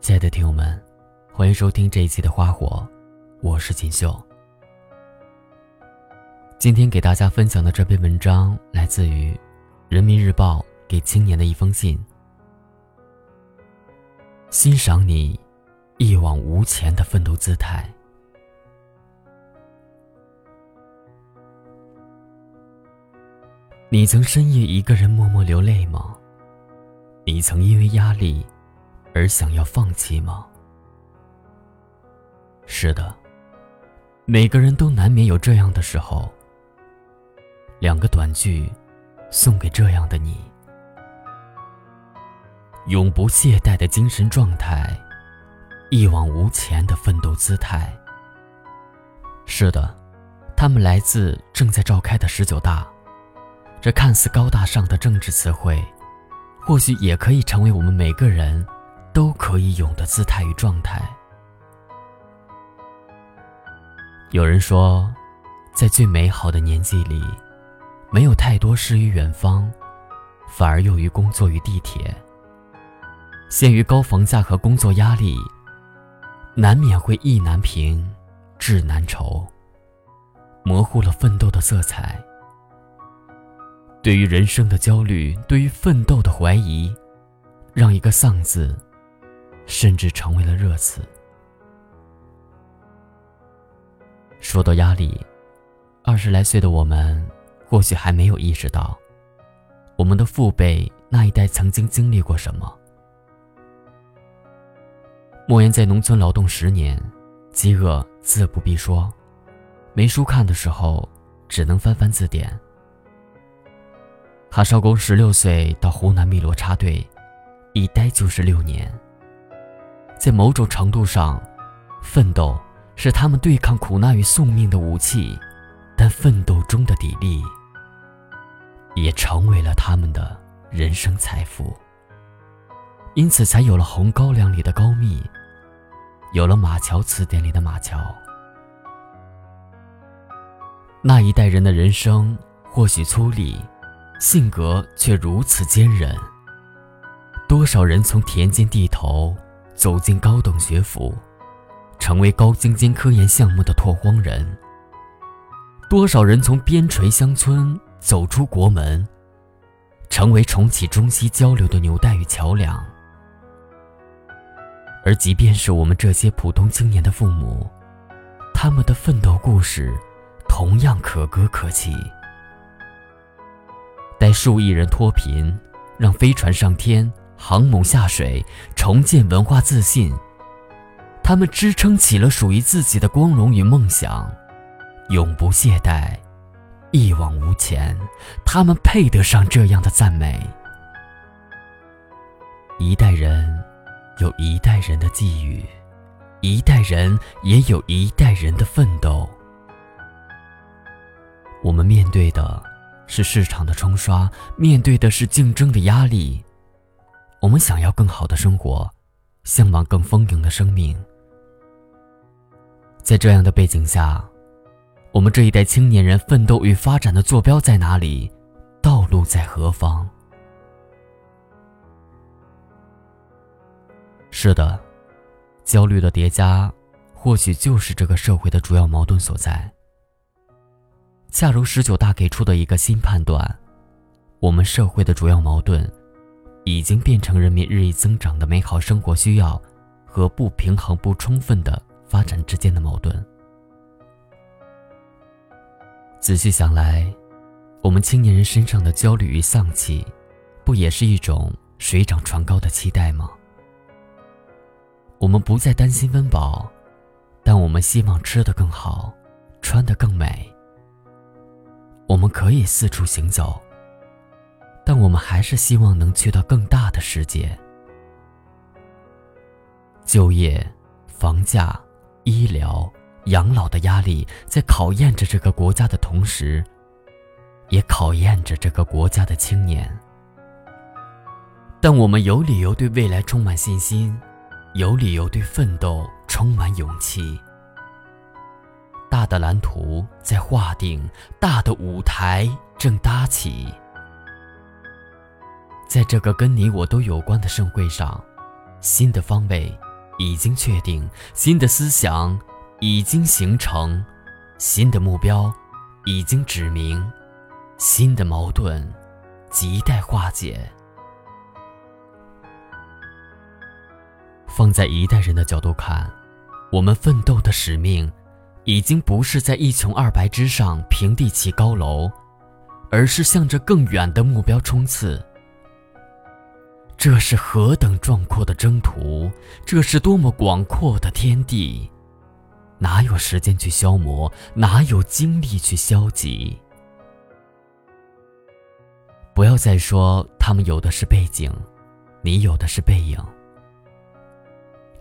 亲爱的听友们，欢迎收听这一期的《花火》，我是锦绣。今天给大家分享的这篇文章来自于《人民日报》给青年的一封信。欣赏你一往无前的奋斗姿态。你曾深夜一个人默默流泪吗？你曾因为压力而想要放弃吗？是的，每个人都难免有这样的时候。两个短句，送给这样的你：永不懈怠的精神状态，一往无前的奋斗姿态。是的，他们来自正在召开的十九大。这看似高大上的政治词汇，或许也可以成为我们每个人都可以有的姿态与状态。有人说，在最美好的年纪里，没有太多诗与远方，反而用于工作与地铁。限于高房价和工作压力，难免会意难平，志难酬，模糊了奋斗的色彩。对于人生的焦虑，对于奋斗的怀疑，让一个“丧”字，甚至成为了热词。说到压力，二十来岁的我们，或许还没有意识到，我们的父辈那一代曾经经历过什么。莫言在农村劳动十年，饥饿自不必说，没书看的时候，只能翻翻字典。哈少公十六岁到湖南汨罗插队，一待就是六年。在某种程度上，奋斗是他们对抗苦难与宿命的武器，但奋斗中的砥砺，也成为了他们的人生财富。因此，才有了《红高粱》里的高密，有了《马桥词典》里的马桥。那一代人的人生或许粗粝。性格却如此坚韧。多少人从田间地头走进高等学府，成为高精尖科研项目的拓荒人；多少人从边陲乡村走出国门，成为重启中西交流的纽带与桥梁。而即便是我们这些普通青年的父母，他们的奋斗故事，同样可歌可泣。待数亿人脱贫，让飞船上天，航母下水，重建文化自信。他们支撑起了属于自己的光荣与梦想，永不懈怠，一往无前。他们配得上这样的赞美。一代人有一代人的际遇，一代人也有一代人的奋斗。我们面对的。是市场的冲刷，面对的是竞争的压力。我们想要更好的生活，向往更丰盈的生命。在这样的背景下，我们这一代青年人奋斗与发展的坐标在哪里？道路在何方？是的，焦虑的叠加，或许就是这个社会的主要矛盾所在。恰如十九大给出的一个新判断，我们社会的主要矛盾，已经变成人民日益增长的美好生活需要和不平衡不充分的发展之间的矛盾。仔细想来，我们青年人身上的焦虑与丧气，不也是一种水涨船高的期待吗？我们不再担心温饱，但我们希望吃得更好，穿得更美。我们可以四处行走，但我们还是希望能去到更大的世界。就业、房价、医疗、养老的压力在考验着这个国家的同时，也考验着这个国家的青年。但我们有理由对未来充满信心，有理由对奋斗充满勇气。大的蓝图在划定，大的舞台正搭起。在这个跟你我都有关的盛会上，新的方位已经确定，新的思想已经形成，新的目标已经指明，新的矛盾亟待化解。放在一代人的角度看，我们奋斗的使命，已经不是在一穷二白之上平地起高楼，而是向着更远的目标冲刺。这是何等壮阔的征途，这是多么广阔的天地，哪有时间去消磨，哪有精力去消极？不要再说他们有的是背景，你有的是背影。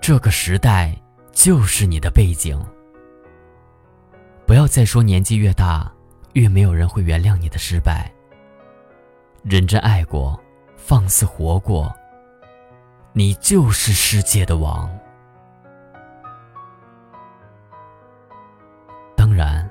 这个时代就是你的背景。不要再说年纪越大，越没有人会原谅你的失败。认真爱过，放肆活过，你就是世界的王。当然，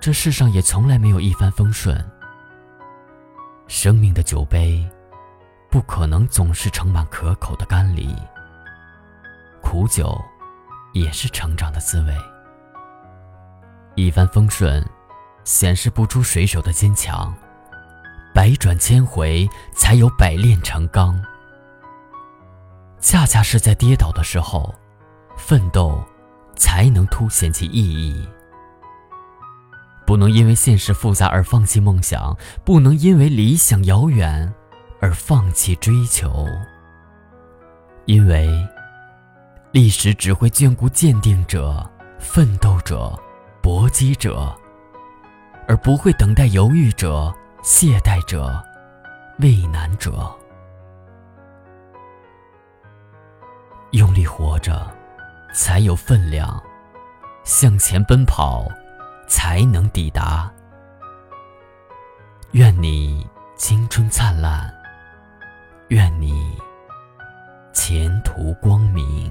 这世上也从来没有一帆风顺。生命的酒杯，不可能总是盛满可口的甘梨。苦酒，也是成长的滋味。一帆风顺，显示不出水手的坚强；百转千回，才有百炼成钢。恰恰是在跌倒的时候，奋斗才能凸显其意义。不能因为现实复杂而放弃梦想，不能因为理想遥远而放弃追求，因为。历史只会眷顾坚定者、奋斗者、搏击者，而不会等待犹豫者、懈怠者、畏难者。用力活着，才有分量；向前奔跑，才能抵达。愿你青春灿烂，愿你前途光明。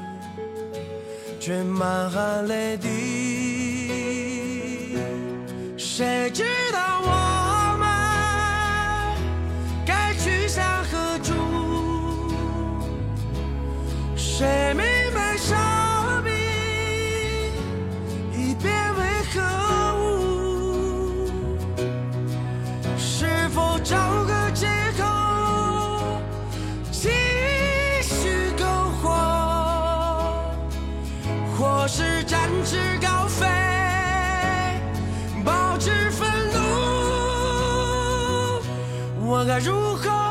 却满含泪滴，谁知道我们该去向何处？谁明高飞，保持愤怒，我该如何？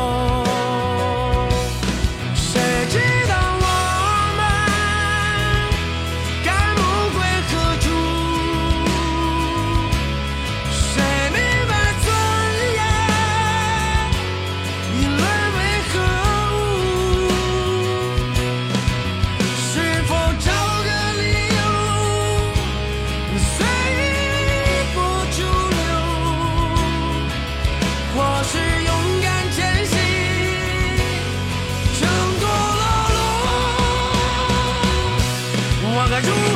you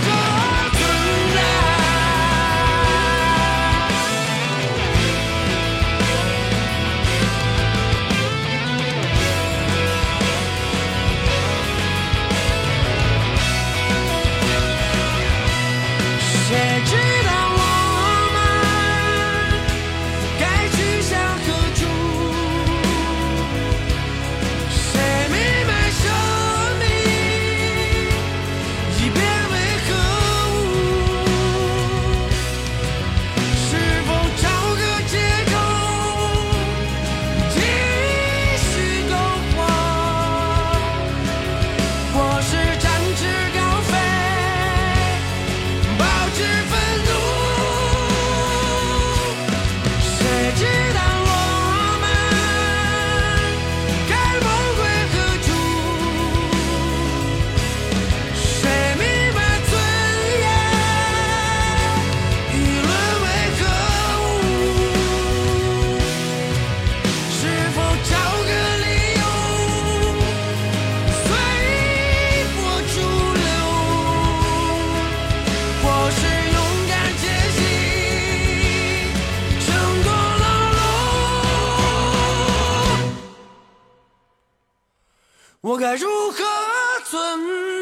怎